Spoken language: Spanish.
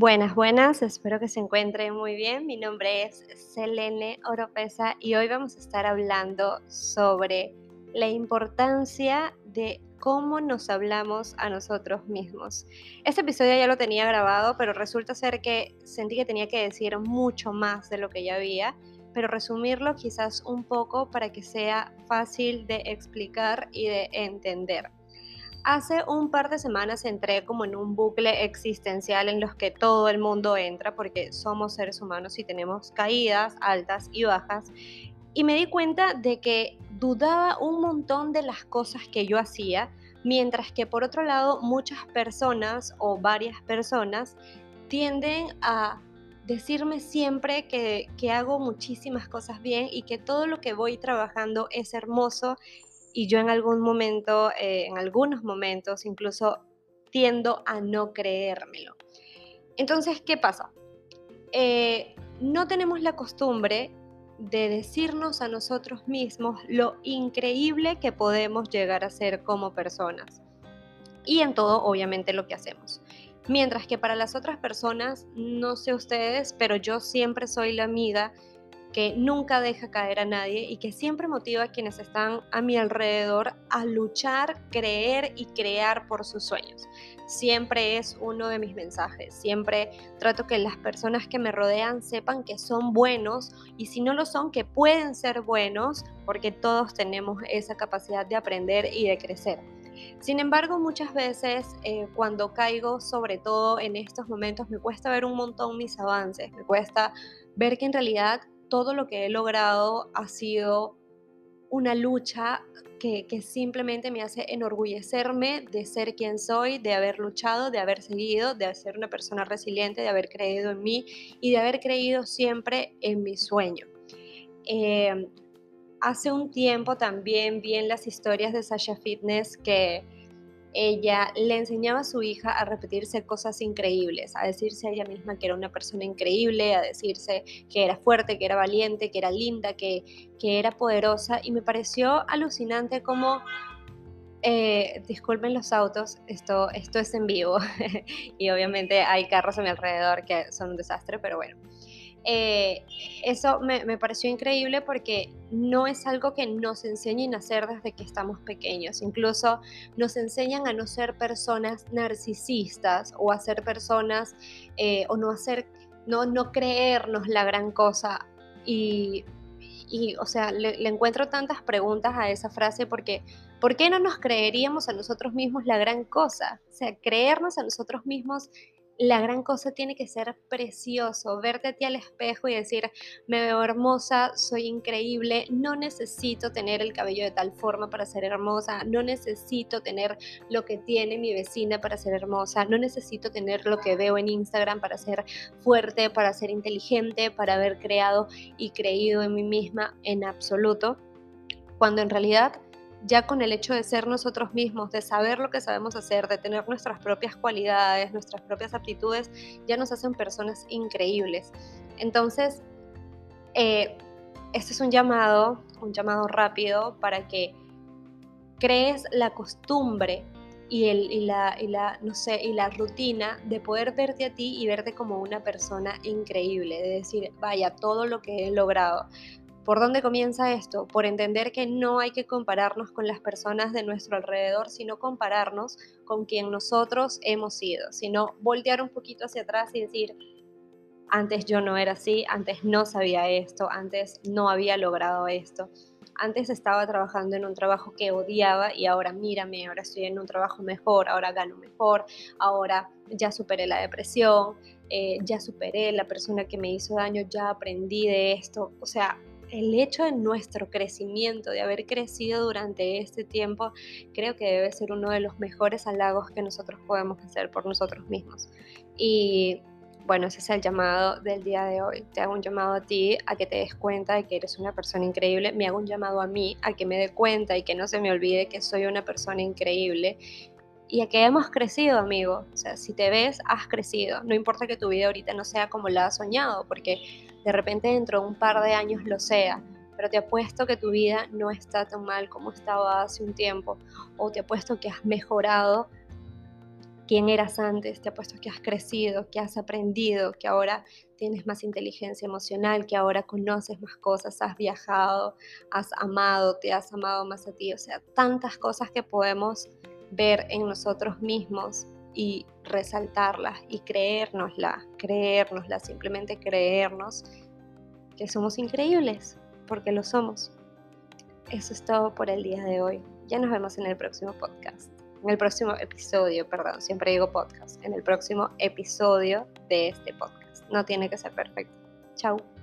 Buenas, buenas, espero que se encuentren muy bien. Mi nombre es Selene Oropesa y hoy vamos a estar hablando sobre la importancia de cómo nos hablamos a nosotros mismos. Este episodio ya lo tenía grabado, pero resulta ser que sentí que tenía que decir mucho más de lo que ya había, pero resumirlo quizás un poco para que sea fácil de explicar y de entender. Hace un par de semanas entré como en un bucle existencial en los que todo el mundo entra porque somos seres humanos y tenemos caídas altas y bajas. Y me di cuenta de que dudaba un montón de las cosas que yo hacía, mientras que por otro lado muchas personas o varias personas tienden a decirme siempre que, que, hago muchísimas cosas bien y que todo lo que voy trabajando es hermoso y yo en algún momento, eh, en algunos momentos incluso tiendo a no creérmelo. Entonces, ¿qué pasa? Eh, no tenemos la costumbre de decirnos a nosotros mismos lo increíble que podemos llegar a ser como personas. Y en todo, obviamente, lo que hacemos. Mientras que para las otras personas, no sé ustedes, pero yo siempre soy la amiga nunca deja caer a nadie y que siempre motiva a quienes están a mi alrededor a luchar, creer y crear por sus sueños. Siempre es uno de mis mensajes. Siempre trato que las personas que me rodean sepan que son buenos y si no lo son, que pueden ser buenos porque todos tenemos esa capacidad de aprender y de crecer. Sin embargo, muchas veces eh, cuando caigo, sobre todo en estos momentos, me cuesta ver un montón mis avances, me cuesta ver que en realidad todo lo que he logrado ha sido una lucha que, simplemente me hace enorgullecerme de ser quien soy, de haber luchado, de haber seguido, de ser una persona resiliente, de haber creído en mí y de haber creído siempre en mi sueño. Eh, hace un tiempo también vi en las historias de Sasha Fitness que ella le enseñaba a su hija a repetirse cosas increíbles, a decirse a ella misma que era una persona increíble, a decirse que era fuerte, que era valiente, que era linda, que, era poderosa. Y me pareció alucinante como, eh, disculpen los autos, esto, esto es en vivo y obviamente hay carros a mi alrededor que son un desastre, pero bueno. Eh, eso me, pareció increíble porque no es algo que nos enseñen a hacer desde que estamos pequeños. Incluso nos enseñan a no ser personas narcisistas o a ser personas eh, o no hacer, no, no creernos la gran cosa. Y, o sea, le, le, encuentro tantas preguntas a esa frase porque ¿por qué no nos creeríamos a nosotros mismos la gran cosa? O sea, creernos a nosotros mismos la gran cosa tiene que ser precioso, verte a ti al espejo y decir, me veo hermosa, soy increíble, no necesito tener el cabello de tal forma para ser hermosa, no necesito tener lo que tiene mi vecina para ser hermosa, no necesito tener lo que veo en Instagram para ser fuerte, para ser inteligente, para haber creado y creído en mí misma en absoluto, cuando en realidad ya con el hecho de ser nosotros mismos, de saber lo que sabemos hacer, de tener nuestras propias cualidades, nuestras propias aptitudes, ya nos hacen personas increíbles. Entonces, eh, este es un llamado, un llamado rápido para que crees la costumbre y, la rutina de poder verte a ti y verte como una persona increíble, de decir, vaya, todo lo que he logrado, ¿Por dónde comienza esto? Por entender que no hay que compararnos con las personas de nuestro alrededor, sino compararnos con quien nosotros hemos sido, sino voltear un poquito hacia atrás y decir, antes yo no era así, antes no sabía esto, antes no había logrado esto, antes estaba trabajando en un trabajo que odiaba y ahora mírame, ahora estoy en un trabajo mejor, ahora gano mejor, ahora ya superé la depresión, eh, ya superé la persona que me hizo daño, ya aprendí de esto, o sea, el hecho de nuestro crecimiento, de haber crecido durante este tiempo, creo que debe ser uno de los mejores halagos que nosotros podemos hacer por nosotros mismos. Y bueno, ese es el llamado del día de hoy. Te hago un llamado a ti a que te des cuenta de que eres una persona increíble. Me hago un llamado a mí a que me dé cuenta y que no se me olvide que soy una persona increíble y a que hemos crecido, amigo. O sea, si te ves, has crecido. No importa que tu vida ahorita no sea como la has soñado, porque de repente dentro de un par de años lo sea. Pero te apuesto que tu vida no está tan mal como estaba hace un tiempo. O te apuesto que has mejorado quién eras antes, te apuesto que has crecido, que has aprendido, que ahora tienes más inteligencia emocional, que ahora conoces más cosas, has viajado, has amado, te has amado más a ti, o sea, tantas cosas que podemos ver en nosotros mismos y resaltarlas y creérnosla, creérnosla, simplemente creernos que somos increíbles, porque lo somos. Eso es todo por el día de hoy. Ya nos vemos en el próximo podcast en el próximo episodio, perdón, siempre digo podcast, en el próximo episodio de este podcast. No tiene que ser perfecto. Chao.